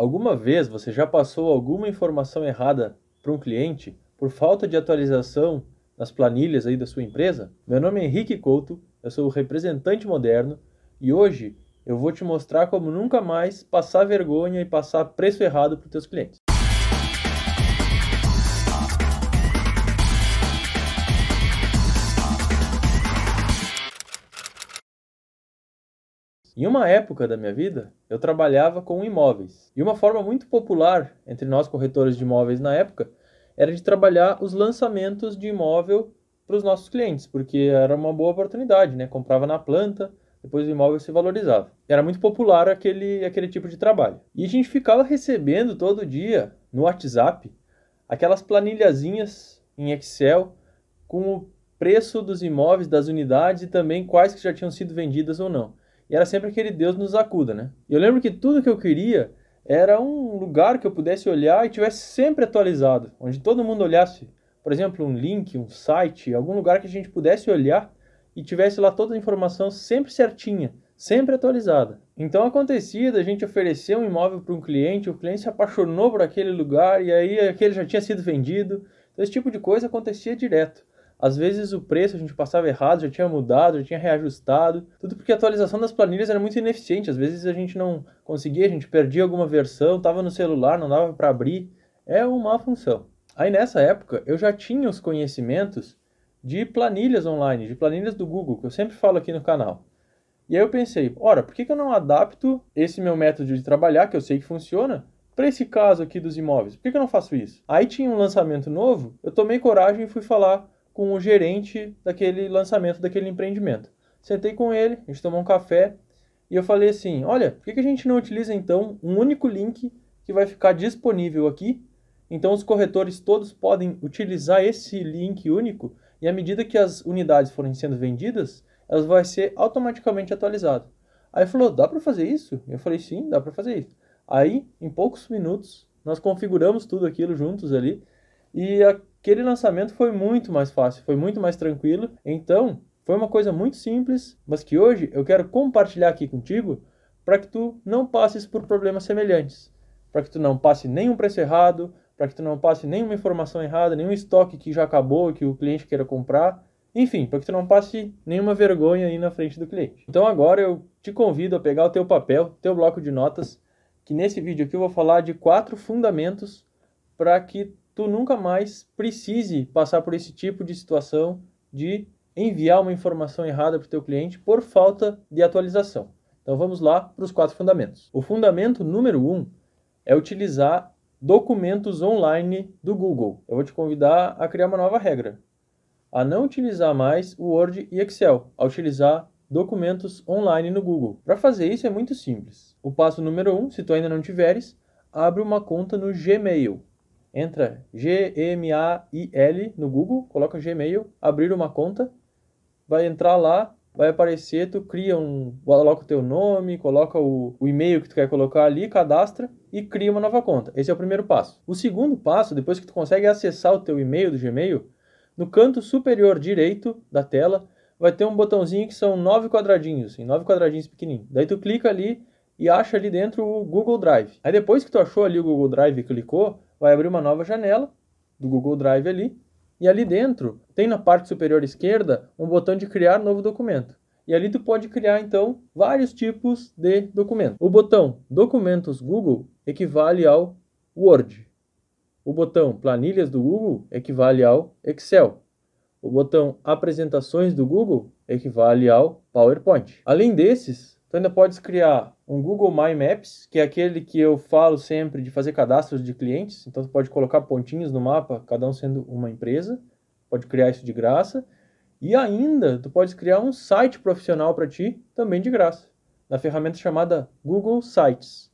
Alguma vez você já passou alguma informação errada para um cliente por falta de atualização nas planilhas aí da sua empresa? Meu nome é Henrique Couto, eu sou o representante moderno e hoje eu vou te mostrar como nunca mais passar vergonha e passar preço errado para os teus clientes. Em uma época da minha vida, eu trabalhava com imóveis. E uma forma muito popular entre nós corretores de imóveis na época era de trabalhar os lançamentos de imóvel para os nossos clientes, porque era uma boa oportunidade, né? Comprava na planta, depois o imóvel se valorizava. Era muito popular aquele, aquele tipo de trabalho. E a gente ficava recebendo todo dia no WhatsApp aquelas planilhazinhas em Excel com o preço dos imóveis, das unidades e também quais que já tinham sido vendidas ou não. E era sempre aquele Deus nos acuda, né? E eu lembro que tudo que eu queria era um lugar que eu pudesse olhar e tivesse sempre atualizado, onde todo mundo olhasse, por exemplo, um link, um site, algum lugar que a gente pudesse olhar e tivesse lá toda a informação sempre certinha, sempre atualizada. Então acontecia da gente oferecer um imóvel para um cliente, o cliente se apaixonou por aquele lugar e aí aquele já tinha sido vendido. Então, esse tipo de coisa acontecia direto. Às vezes o preço a gente passava errado, já tinha mudado, já tinha reajustado, tudo porque a atualização das planilhas era muito ineficiente. Às vezes a gente não conseguia, a gente perdia alguma versão, estava no celular, não dava para abrir. É uma função. Aí nessa época eu já tinha os conhecimentos de planilhas online, de planilhas do Google, que eu sempre falo aqui no canal. E aí eu pensei, ora, por que, que eu não adapto esse meu método de trabalhar, que eu sei que funciona, para esse caso aqui dos imóveis? Por que, que eu não faço isso? Aí tinha um lançamento novo, eu tomei coragem e fui falar com o gerente daquele lançamento, daquele empreendimento. Sentei com ele, a gente tomou um café e eu falei assim: olha, por que, a gente não utiliza então um único link que vai ficar disponível aqui? Então os corretores todos podem utilizar esse link único e à medida que as unidades forem sendo vendidas, elas vão ser automaticamente atualizadas. Aí falou: dá para fazer isso? Eu falei: sim, dá para fazer isso. Aí, em poucos minutos, nós configuramos tudo aquilo juntos ali e aquele lançamento foi muito mais fácil, foi muito mais tranquilo. Então, foi uma coisa muito simples, mas que hoje eu quero compartilhar aqui contigo para que tu não passes por problemas semelhantes, para que tu não passe nenhum preço errado, para que tu não passe nenhuma informação errada, nenhum estoque que já acabou que o cliente queira comprar, enfim, para que tu não passe nenhuma vergonha aí na frente do cliente. Então agora eu te convido a pegar o teu papel, teu bloco de notas, que nesse vídeo aqui eu vou falar de quatro fundamentos para que tu nunca mais precise passar por esse tipo de situação de enviar uma informação errada para o teu cliente por falta de atualização. Então vamos lá para os quatro fundamentos. O fundamento número um é utilizar documentos online do Google. Eu vou te convidar a criar uma nova regra, a não utilizar mais o Word e Excel, a utilizar documentos online no Google. Para fazer isso é muito simples. O passo número um, se tu ainda não tiveres, abre uma conta no Gmail entra G-M-A-I-L no Google, coloca Gmail, abrir uma conta, vai entrar lá, vai aparecer, tu cria um, coloca o teu nome, coloca o, o e-mail que tu quer colocar ali, cadastra e cria uma nova conta. Esse é o primeiro passo. O segundo passo, depois que tu consegue acessar o teu e-mail do Gmail, no canto superior direito da tela vai ter um botãozinho que são nove quadradinhos, em nove quadradinhos pequenininhos. Daí tu clica ali e acha ali dentro o Google Drive. Aí depois que tu achou ali o Google Drive e clicou, vai abrir uma nova janela do Google Drive ali, e ali dentro tem na parte superior esquerda um botão de criar novo documento. E ali tu pode criar então vários tipos de documento. O botão Documentos Google equivale ao Word. O botão Planilhas do Google equivale ao Excel. O botão Apresentações do Google equivale ao PowerPoint. Além desses, tu ainda podes criar um Google My Maps, que é aquele que eu falo sempre de fazer cadastros de clientes. Então, tu pode colocar pontinhos no mapa, cada um sendo uma empresa. Pode criar isso de graça. E ainda, tu pode criar um site profissional para ti, também de graça, na ferramenta chamada Google Sites.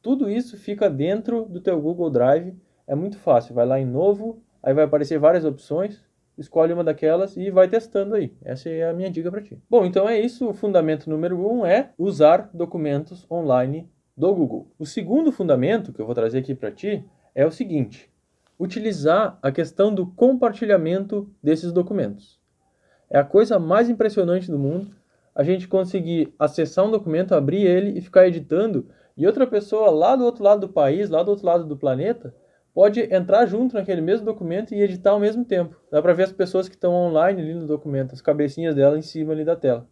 Tudo isso fica dentro do teu Google Drive. É muito fácil. Vai lá em novo, aí vai aparecer várias opções escolhe uma daquelas e vai testando aí. Essa é a minha dica para ti. Bom, então é isso. O fundamento número um é usar documentos online do Google. O segundo fundamento que eu vou trazer aqui para ti é o seguinte: utilizar a questão do compartilhamento desses documentos. É a coisa mais impressionante do mundo a gente conseguir acessar um documento, abrir ele e ficar editando E outra pessoa lá do outro lado do país, lá do outro lado do planeta, pode entrar junto naquele mesmo documento e editar ao mesmo tempo. Dá para ver as pessoas que estão online ali no documento, as cabecinhas dela em cima ali da tela.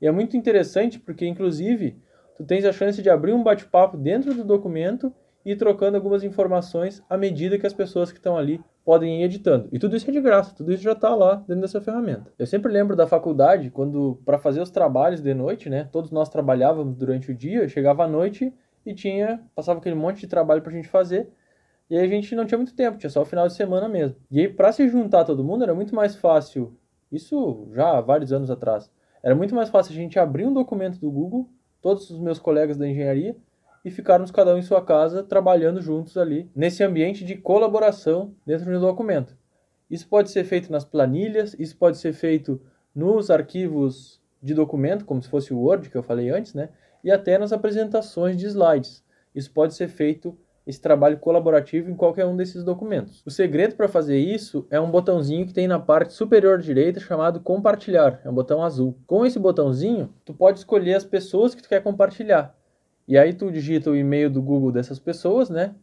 E é muito interessante porque, inclusive, tu tens a chance de abrir um bate-papo dentro do documento e ir trocando algumas informações à medida que as pessoas que estão ali podem ir editando. E tudo isso é de graça, tudo isso já está lá dentro dessa ferramenta. Eu sempre lembro da faculdade, quando para fazer os trabalhos de noite, né? Todos nós trabalhávamos durante o dia, chegava à noite e tinha, passava aquele monte de trabalho para a gente fazer. E a gente não tinha muito tempo, tinha só o final de semana mesmo. E aí para se juntar todo mundo era muito mais fácil, isso já há vários anos atrás. Era muito mais fácil a gente abrir um documento do Google, todos os meus colegas da engenharia, e ficarmos cada um em sua casa trabalhando juntos ali, nesse ambiente de colaboração dentro do documento. Isso pode ser feito nas planilhas, isso pode ser feito nos arquivos de documento, como se fosse o Word que eu falei antes, né? E até nas apresentações de slides. Isso pode ser feito esse trabalho colaborativo em qualquer um desses documentos. O segredo para fazer isso é um botãozinho que tem na parte superior direita chamado compartilhar, é um botão azul. Com esse botãozinho, tu pode escolher as pessoas que tu quer compartilhar. E aí tu digita o e-mail do Google dessas pessoas, né?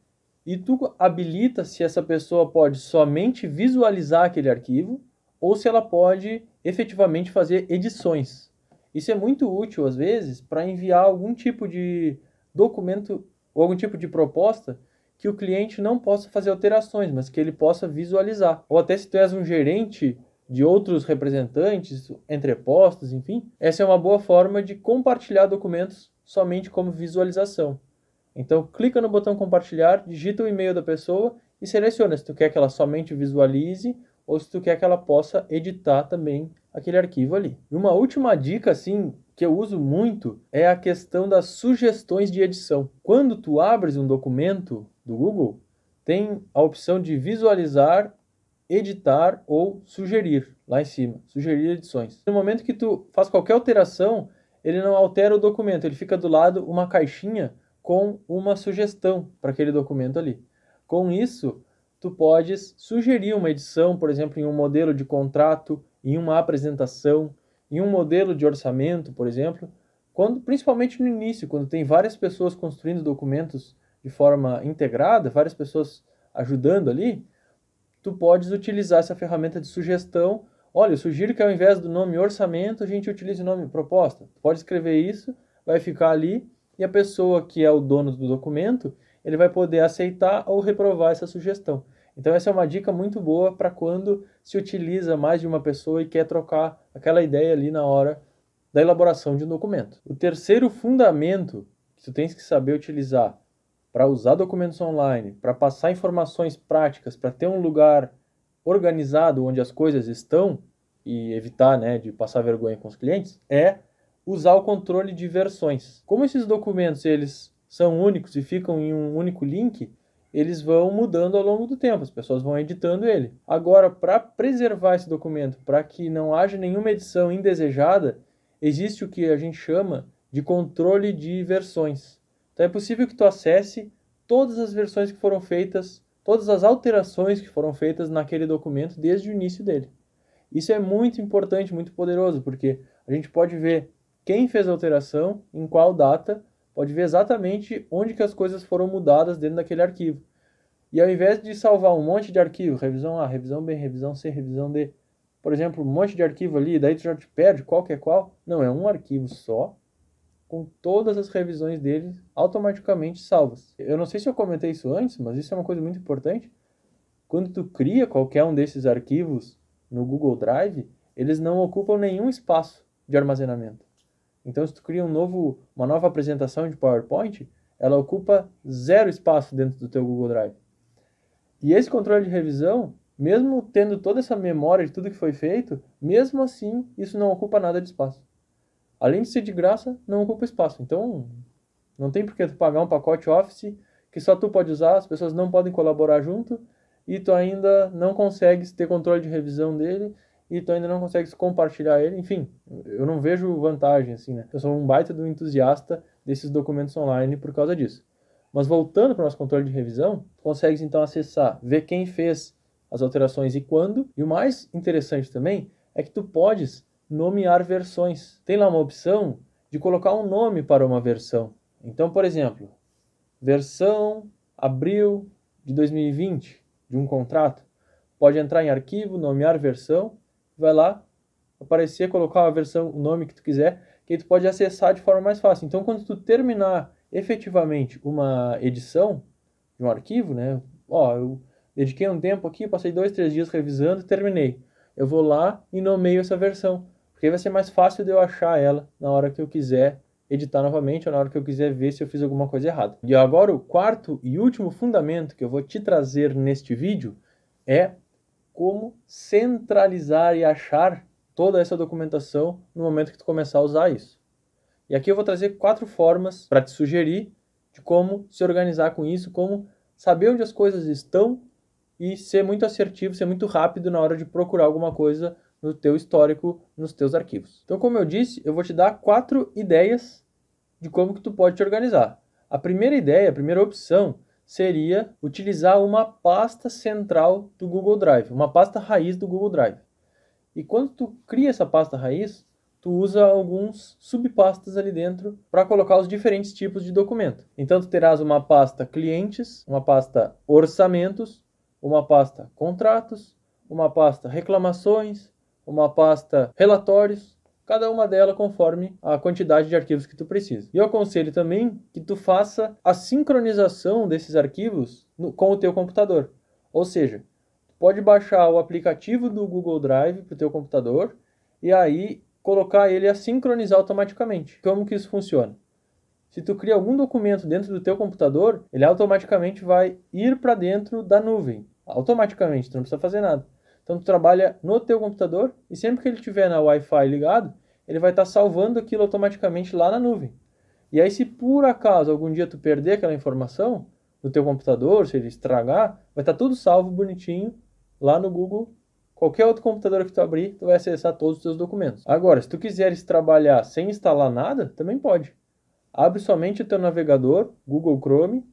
E tu habilita se essa pessoa pode somente visualizar aquele arquivo ou se ela pode efetivamente fazer edições. Isso é muito útil às vezes para enviar algum tipo de documento ou algum tipo de proposta que o cliente não possa fazer alterações, mas que ele possa visualizar. Ou até se tu és um gerente de outros representantes, entrepostos, enfim, essa é uma boa forma de compartilhar documentos somente como visualização. Então, clica no botão compartilhar, digita o e-mail da pessoa e seleciona se tu quer que ela somente visualize ou se tu quer que ela possa editar também aquele arquivo ali. E uma última dica assim que eu uso muito é a questão das sugestões de edição. Quando tu abres um documento do Google, tem a opção de visualizar, editar ou sugerir lá em cima, sugerir edições. No momento que tu faz qualquer alteração, ele não altera o documento, ele fica do lado uma caixinha com uma sugestão para aquele documento ali. Com isso, tu podes sugerir uma edição, por exemplo, em um modelo de contrato, em uma apresentação, em um modelo de orçamento, por exemplo, quando principalmente no início, quando tem várias pessoas construindo documentos de forma integrada, várias pessoas ajudando ali, tu podes utilizar essa ferramenta de sugestão Olha, eu sugiro que ao invés do nome orçamento, a gente utilize o nome proposta. Pode escrever isso, vai ficar ali, e a pessoa que é o dono do documento, ele vai poder aceitar ou reprovar essa sugestão. Então essa é uma dica muito boa para quando se utiliza mais de uma pessoa e quer trocar aquela ideia ali na hora da elaboração de um documento. O terceiro fundamento que tu tens que saber utilizar para usar documentos online, para passar informações práticas, para ter um lugar organizado onde as coisas estão e evitar né, de passar vergonha com os clientes é usar o controle de versões. Como esses documentos eles são únicos e ficam em um único link, eles vão mudando ao longo do tempo, as pessoas vão editando ele. Agora, para preservar esse documento, para que não haja nenhuma edição indesejada, existe o que a gente chama de controle de versões. Então é possível que tu acesse todas as versões que foram feitas todas as alterações que foram feitas naquele documento desde o início dele. Isso é muito importante, muito poderoso, porque a gente pode ver quem fez a alteração, em qual data, pode ver exatamente onde que as coisas foram mudadas dentro daquele arquivo. E ao invés de salvar um monte de arquivo, revisão A, revisão B, revisão C, revisão D, por exemplo, um monte de arquivo ali, daí tu já te perde qual que é qual. Não, é um arquivo só, com todas as revisões dele automaticamente salvas. Eu não sei se eu comentei isso antes, mas isso é uma coisa muito importante. Quando tu cria qualquer um desses arquivos no Google Drive, eles não ocupam nenhum espaço de armazenamento. Então, se tu cria um novo, uma nova apresentação de PowerPoint, ela ocupa zero espaço dentro do teu Google Drive. E esse controle de revisão, mesmo tendo toda essa memória de tudo que foi feito, mesmo assim, isso não ocupa nada de espaço além de ser de graça, não ocupa espaço. Então, não tem por que tu pagar um pacote Office que só tu pode usar, as pessoas não podem colaborar junto e tu ainda não consegues ter controle de revisão dele e tu ainda não consegues compartilhar ele. Enfim, eu não vejo vantagem assim, né? Eu sou um baita do entusiasta desses documentos online por causa disso. Mas voltando para o nosso controle de revisão, consegues então acessar, ver quem fez as alterações e quando. E o mais interessante também é que tu podes nomear versões. Tem lá uma opção de colocar um nome para uma versão. Então, por exemplo, versão abril de 2020 de um contrato. Pode entrar em arquivo, nomear versão, vai lá, aparecer, colocar a versão, o nome que tu quiser, que aí tu pode acessar de forma mais fácil. Então, quando tu terminar efetivamente uma edição de um arquivo, né? Ó, eu dediquei um tempo aqui, passei dois, três dias revisando e terminei. Eu vou lá e nomeio essa versão, porque vai ser mais fácil de eu achar ela na hora que eu quiser editar novamente ou na hora que eu quiser ver se eu fiz alguma coisa errada. E agora o quarto e último fundamento que eu vou te trazer neste vídeo é como centralizar e achar toda essa documentação no momento que tu começar a usar isso. E aqui eu vou trazer quatro formas para te sugerir de como se organizar com isso, como saber onde as coisas estão e ser muito assertivo, ser muito rápido na hora de procurar alguma coisa no teu histórico, nos teus arquivos. Então, como eu disse, eu vou te dar quatro ideias de como que tu pode te organizar. A primeira ideia, a primeira opção seria utilizar uma pasta central do Google Drive, uma pasta raiz do Google Drive. E quando tu cria essa pasta raiz, tu usa alguns subpastas ali dentro para colocar os diferentes tipos de documento. Então tu terás uma pasta clientes, uma pasta orçamentos, uma pasta contratos, uma pasta reclamações, uma pasta relatórios, cada uma delas conforme a quantidade de arquivos que tu precisa. E eu aconselho também que tu faça a sincronização desses arquivos no, com o teu computador. Ou seja, pode baixar o aplicativo do Google Drive para o teu computador e aí colocar ele a sincronizar automaticamente. Como que isso funciona? Se tu cria algum documento dentro do teu computador, ele automaticamente vai ir para dentro da nuvem. Automaticamente, tu não precisa fazer nada. Então tu trabalha no teu computador e sempre que ele estiver na Wi-Fi ligado, ele vai estar tá salvando aquilo automaticamente lá na nuvem. E aí se por acaso algum dia tu perder aquela informação no teu computador, se ele estragar, vai estar tá tudo salvo bonitinho lá no Google. Qualquer outro computador que tu abrir, tu vai acessar todos os teus documentos. Agora, se tu quiseres trabalhar sem instalar nada, também pode. Abre somente o teu navegador, Google Chrome,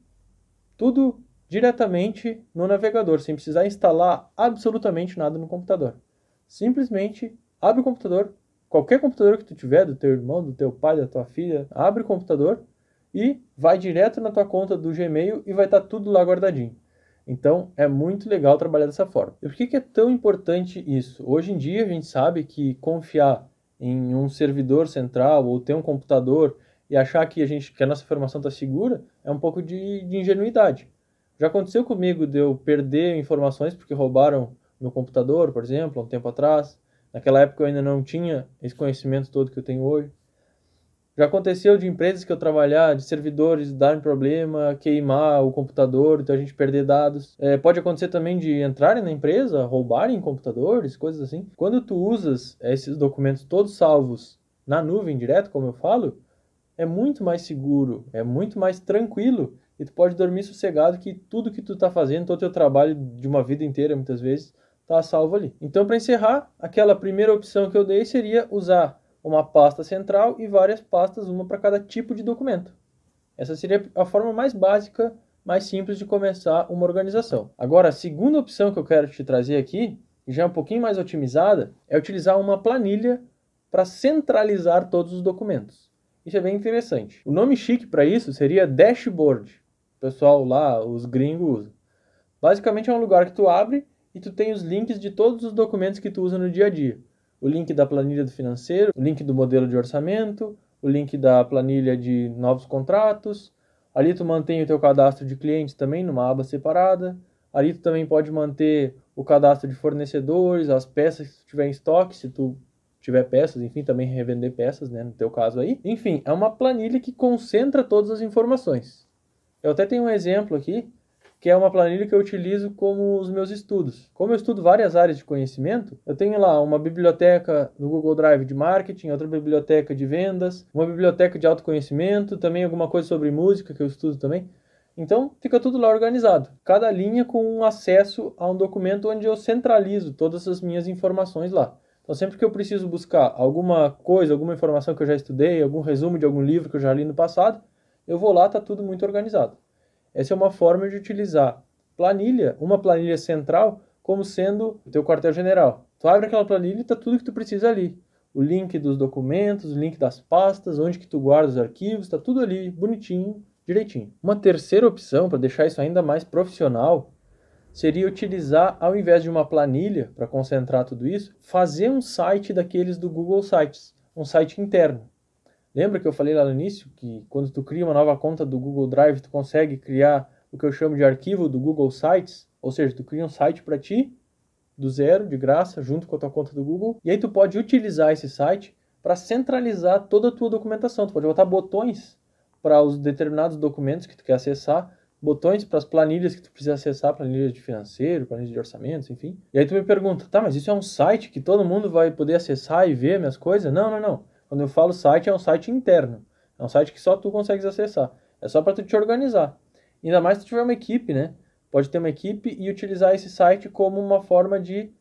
tudo diretamente no navegador, sem precisar instalar absolutamente nada no computador. Simplesmente abre o computador, qualquer computador que tu tiver, do teu irmão, do teu pai, da tua filha, abre o computador e vai direto na tua conta do Gmail e vai estar tá tudo lá guardadinho. Então é muito legal trabalhar dessa forma. E por que, que é tão importante isso? Hoje em dia a gente sabe que confiar em um servidor central ou ter um computador e achar que a gente que a nossa informação está segura é um pouco de, de ingenuidade. Já aconteceu comigo de eu perder informações porque roubaram meu computador, por exemplo, há um tempo atrás. Naquela época eu ainda não tinha esse conhecimento todo que eu tenho hoje. Já aconteceu de empresas que eu trabalhar, de servidores darem problema, queimar o computador, então a gente perder dados. É, pode acontecer também de entrarem na empresa, roubarem computadores, coisas assim. Quando tu usas esses documentos todos salvos na nuvem direto, como eu falo, é muito mais seguro, é muito mais tranquilo e tu pode dormir sossegado que tudo que tu está fazendo, todo o teu trabalho de uma vida inteira, muitas vezes, está salvo ali. Então, para encerrar, aquela primeira opção que eu dei seria usar uma pasta central e várias pastas, uma para cada tipo de documento. Essa seria a forma mais básica, mais simples de começar uma organização. Agora, a segunda opção que eu quero te trazer aqui, já é um pouquinho mais otimizada, é utilizar uma planilha para centralizar todos os documentos. Isso é bem interessante. O nome chique para isso seria dashboard pessoal lá, os gringos usam. Basicamente é um lugar que tu abre e tu tem os links de todos os documentos que tu usa no dia a dia. O link da planilha do financeiro, o link do modelo de orçamento, o link da planilha de novos contratos. Ali tu mantém o teu cadastro de clientes também numa aba separada. Ali tu também pode manter o cadastro de fornecedores, as peças que tu tiver em estoque, se tu tiver peças, enfim, também revender peças, né, no teu caso aí. Enfim, é uma planilha que concentra todas as informações. Eu até tenho um exemplo aqui, que é uma planilha que eu utilizo como os meus estudos. Como eu estudo várias áreas de conhecimento, eu tenho lá uma biblioteca no Google Drive de marketing, outra biblioteca de vendas, uma biblioteca de autoconhecimento, também alguma coisa sobre música que eu estudo também. Então, fica tudo lá organizado. Cada linha com um acesso a um documento onde eu centralizo todas as minhas informações lá. Então, sempre que eu preciso buscar alguma coisa, alguma informação que eu já estudei, algum resumo de algum livro que eu já li no passado, eu vou lá, está tudo muito organizado. Essa é uma forma de utilizar planilha, uma planilha central, como sendo o teu quartel-general. Tu abre aquela planilha e está tudo que tu precisa ali. O link dos documentos, o link das pastas, onde que tu guarda os arquivos, está tudo ali bonitinho, direitinho. Uma terceira opção, para deixar isso ainda mais profissional, seria utilizar, ao invés de uma planilha para concentrar tudo isso, fazer um site daqueles do Google Sites, um site interno. Lembra que eu falei lá no início que quando tu cria uma nova conta do Google Drive, tu consegue criar o que eu chamo de arquivo do Google Sites, ou seja, tu cria um site para ti do zero, de graça, junto com a tua conta do Google, e aí tu pode utilizar esse site para centralizar toda a tua documentação. Tu pode botar botões para os determinados documentos que tu quer acessar, botões para as planilhas que tu precisa acessar, planilhas de financeiro, planilhas de orçamentos, enfim. E aí tu me pergunta, tá, mas isso é um site que todo mundo vai poder acessar e ver minhas coisas? Não, não, não. Quando eu falo site, é um site interno. É um site que só tu consegues acessar. É só para tu te organizar. Ainda mais se tu tiver uma equipe, né? Pode ter uma equipe e utilizar esse site como uma forma de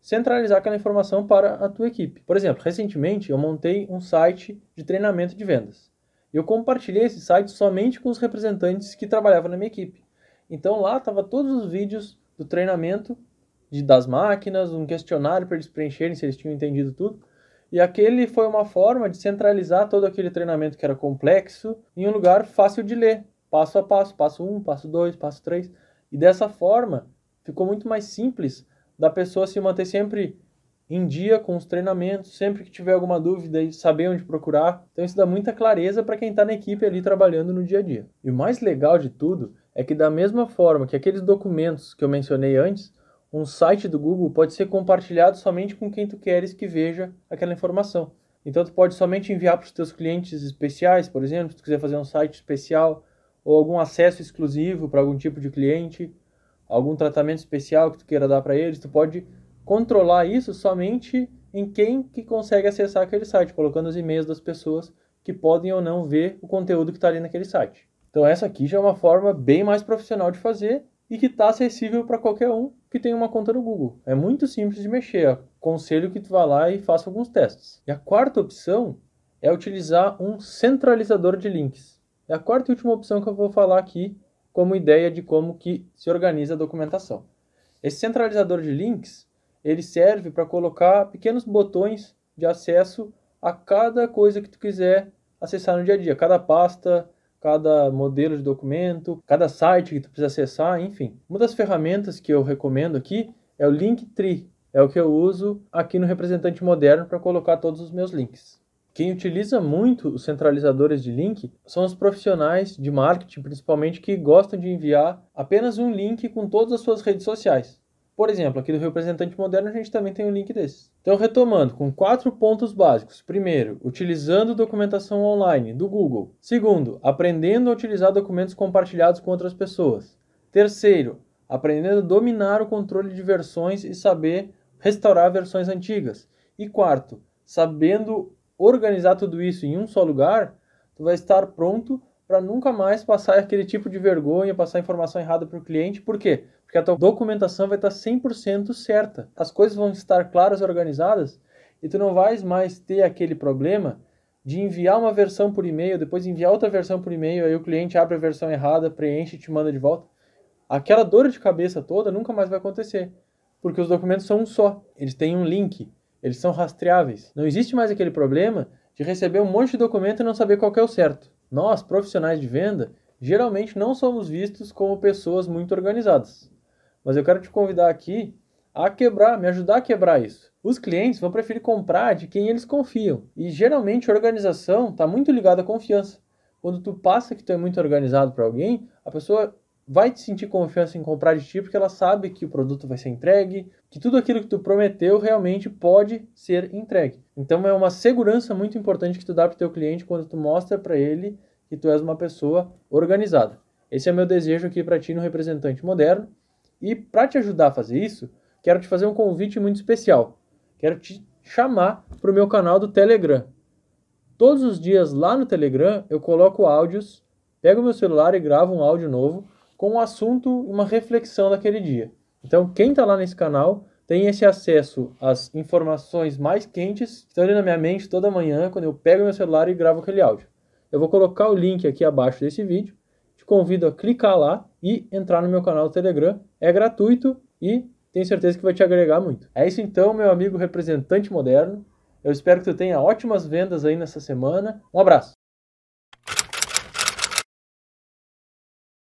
centralizar aquela informação para a tua equipe. Por exemplo, recentemente eu montei um site de treinamento de vendas. Eu compartilhei esse site somente com os representantes que trabalhavam na minha equipe. Então lá estava todos os vídeos do treinamento de, das máquinas, um questionário para eles preencherem se eles tinham entendido tudo. E aquele foi uma forma de centralizar todo aquele treinamento que era complexo em um lugar fácil de ler, passo a passo, passo 1, um, passo 2, passo 3. E dessa forma ficou muito mais simples da pessoa se manter sempre em dia com os treinamentos, sempre que tiver alguma dúvida e saber onde procurar. Então isso dá muita clareza para quem está na equipe ali trabalhando no dia a dia. E o mais legal de tudo é que da mesma forma que aqueles documentos que eu mencionei antes, um site do Google pode ser compartilhado somente com quem tu queres que veja aquela informação. Então tu pode somente enviar para os teus clientes especiais, por exemplo, se tu quiser fazer um site especial ou algum acesso exclusivo para algum tipo de cliente, algum tratamento especial que tu queira dar para eles, tu pode controlar isso somente em quem que consegue acessar aquele site, colocando os e-mails das pessoas que podem ou não ver o conteúdo que está ali naquele site. Então essa aqui já é uma forma bem mais profissional de fazer e que está acessível para qualquer um que tenha uma conta no Google. É muito simples de mexer. Aconselho que tu vá lá e faça alguns testes. E a quarta opção é utilizar um centralizador de links. É a quarta e última opção que eu vou falar aqui como ideia de como que se organiza a documentação. Esse centralizador de links ele serve para colocar pequenos botões de acesso a cada coisa que tu quiser acessar no dia a dia, cada pasta, cada modelo de documento, cada site que tu precisa acessar, enfim. Uma das ferramentas que eu recomendo aqui é o Linktree, é o que eu uso aqui no representante moderno para colocar todos os meus links. Quem utiliza muito os centralizadores de link são os profissionais de marketing, principalmente, que gostam de enviar apenas um link com todas as suas redes sociais. Por exemplo, aqui do representante moderno a gente também tem um link desse. Então, retomando, com quatro pontos básicos. Primeiro, utilizando documentação online do Google. Segundo, aprendendo a utilizar documentos compartilhados com outras pessoas. Terceiro, aprendendo a dominar o controle de versões e saber restaurar versões antigas. E quarto, sabendo organizar tudo isso em um só lugar, tu vai estar pronto para nunca mais passar aquele tipo de vergonha, passar informação errada para o cliente. Por quê? Porque a tua documentação vai estar 100% certa. As coisas vão estar claras e organizadas e tu não vais mais ter aquele problema de enviar uma versão por e-mail, depois enviar outra versão por e-mail, aí o cliente abre a versão errada, preenche e te manda de volta. Aquela dor de cabeça toda nunca mais vai acontecer, porque os documentos são um só, eles têm um link, eles são rastreáveis. Não existe mais aquele problema de receber um monte de documento e não saber qual é o certo. Nós, profissionais de venda, geralmente não somos vistos como pessoas muito organizadas. Mas eu quero te convidar aqui a quebrar, me ajudar a quebrar isso. Os clientes vão preferir comprar de quem eles confiam. E geralmente a organização está muito ligada à confiança. Quando tu passa que tu é muito organizado para alguém, a pessoa vai te sentir confiança em comprar de ti porque ela sabe que o produto vai ser entregue, que tudo aquilo que tu prometeu realmente pode ser entregue. Então é uma segurança muito importante que tu dá para o teu cliente quando tu mostra para ele que tu és uma pessoa organizada. Esse é meu desejo aqui para ti no representante moderno. E para te ajudar a fazer isso, quero te fazer um convite muito especial. Quero te chamar para o meu canal do Telegram. Todos os dias lá no Telegram eu coloco áudios, pego meu celular e gravo um áudio novo com um assunto e uma reflexão daquele dia. Então, quem está lá nesse canal tem esse acesso às informações mais quentes que estão ali na minha mente toda manhã, quando eu pego meu celular e gravo aquele áudio. Eu vou colocar o link aqui abaixo desse vídeo. Te convido a clicar lá e entrar no meu canal do Telegram. É gratuito e tenho certeza que vai te agregar muito. É isso então, meu amigo representante moderno. Eu espero que tu tenha ótimas vendas aí nessa semana. Um abraço!